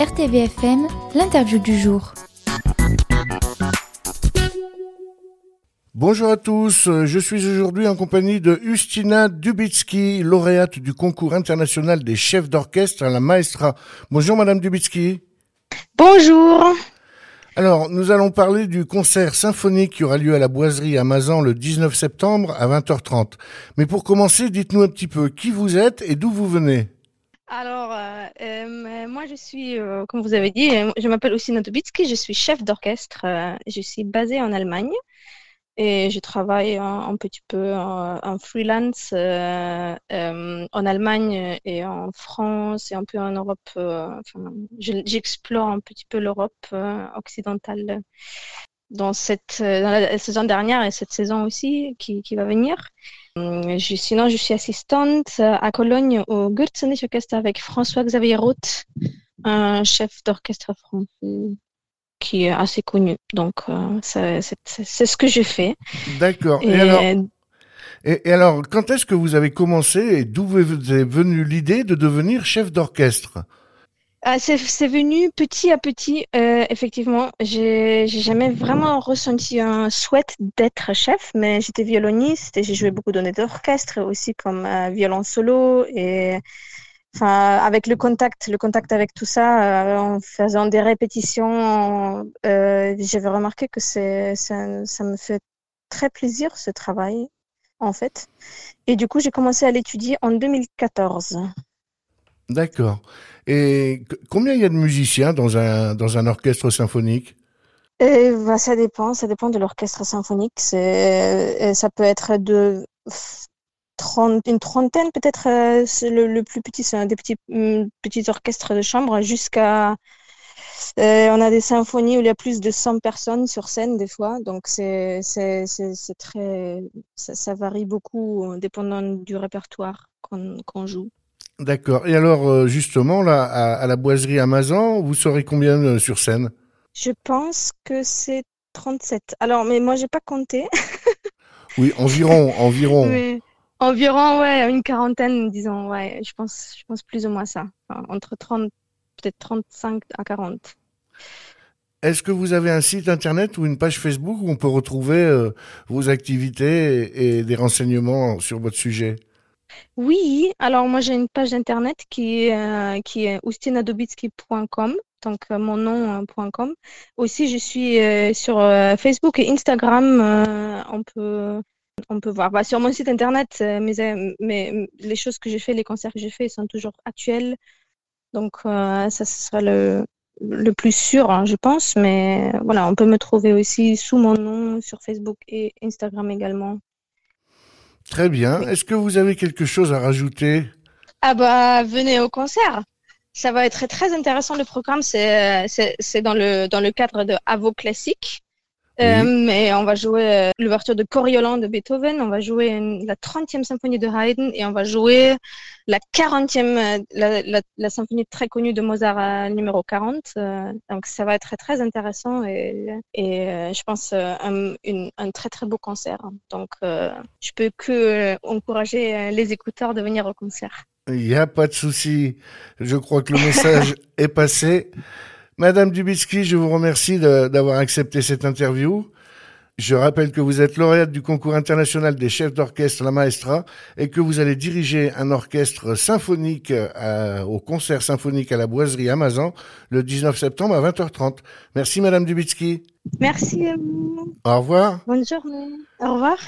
RTVFM, l'interview du jour. Bonjour à tous, je suis aujourd'hui en compagnie de Ustina Dubitsky, lauréate du concours international des chefs d'orchestre à la Maestra. Bonjour Madame Dubitsky. Bonjour. Alors, nous allons parler du concert symphonique qui aura lieu à la Boiserie à Mazan le 19 septembre à 20h30. Mais pour commencer, dites-nous un petit peu qui vous êtes et d'où vous venez. Alors, euh, euh, moi je suis, euh, comme vous avez dit, je m'appelle Ustina Dubitsky, je suis chef d'orchestre. je suis basée en Allemagne. Et je travaille un, petit peu en, freelance en Allemagne et en France et un peu en Europe. J'explore un petit peu l'Europe occidentale dans, cette, dans la saison dernière et cette saison aussi qui, qui va venir. Je, sinon, je suis assistante à Cologne au Goethe Orchestre avec François-Xavier Roth, un chef d'orchestre français qui est assez connu. Donc, euh, c'est ce que j'ai fait. D'accord. Et, alors, et, alors, quand est-ce que vous avez commencé et d'où vous est venue l'idée de devenir chef d'orchestre? Ah, c'est venu petit à petit, euh, effectivement. J'ai jamais vraiment ressenti un souhait d'être chef, mais j'étais violoniste et j'ai joué beaucoup d'orchestre aussi comme euh, violon solo et Enfin, avec le contact, le contact avec tout ça, euh, en faisant des répétitions, euh, j'avais remarqué que ça, me fait très plaisir ce travail, en fait. Et du coup, j'ai commencé à l'étudier en 2014. D'accord. Et combien il y a de musiciens dans un, orchestre symphonique? Et bah, ça dépend, ça dépend de l'orchestre symphonique. C'est, ça peut être de une trentaine peut-être. Euh, le, plus petit, c'est un des petits, mm, petits orchestres de chambre jusqu'à. Euh, on a des symphonies où il y a plus de 100 personnes sur scène des fois, donc c'est très ça, varie beaucoup euh, dépendant du répertoire qu'on joue. D'accord. Et alors justement là à, la boiserie Amazon, vous serez combien sur scène? Je pense que c'est 37. Alors mais moi j'ai pas compté. oui, environ, environ. Environ, ouais, une quarantaine, disons, ouais, je pense, je pense plus ou moins ça. entre 30, peut-être 35 à 40. Est-ce que vous avez un site internet ou une page Facebook où on peut retrouver euh, vos activités et, des renseignements sur votre sujet? Oui, alors moi j'ai une page internet qui, euh, qui est donc euh, mon nom.com. Aussi, je suis sur Facebook et Instagram. on peut on peut voir. Bah, sur mon site internet, euh, mes, les choses que j'ai fait, les concerts que j'ai fait sont toujours actuels. Donc, euh, ça sera le, le plus sûr, hein, je pense. Mais voilà, on peut me trouver aussi sous mon nom sur Facebook et Instagram également. Très bien. Est-ce que vous avez quelque chose à rajouter? Ah bah, venez au concert. Ça va être très intéressant. Le programme, c'est dans le, dans le cadre de Avo Classique. Euh, mais on va jouer euh, l'ouverture de Coriolan de Beethoven, on va jouer la 30e symphonie de Haydn et on va jouer la 40e, euh, la, symphonie très connue de Mozart numéro 40. donc ça va être très, intéressant et, et je pense un, un, très très beau concert. Donc je peux que encourager les écouteurs de venir au concert. Il n'y a pas de souci. Je crois que le message est passé. Madame Dubitsky, je vous remercie d'avoir accepté cette interview. Je rappelle que vous êtes lauréate du concours international des chefs d'orchestre La Maestra et que vous allez diriger un orchestre symphonique euh, au concert symphonique à la Boiserie Amazon le 19 septembre à 20h30. Merci Madame Dubitsky. Merci à vous. Au revoir. Bonne journée. Au revoir.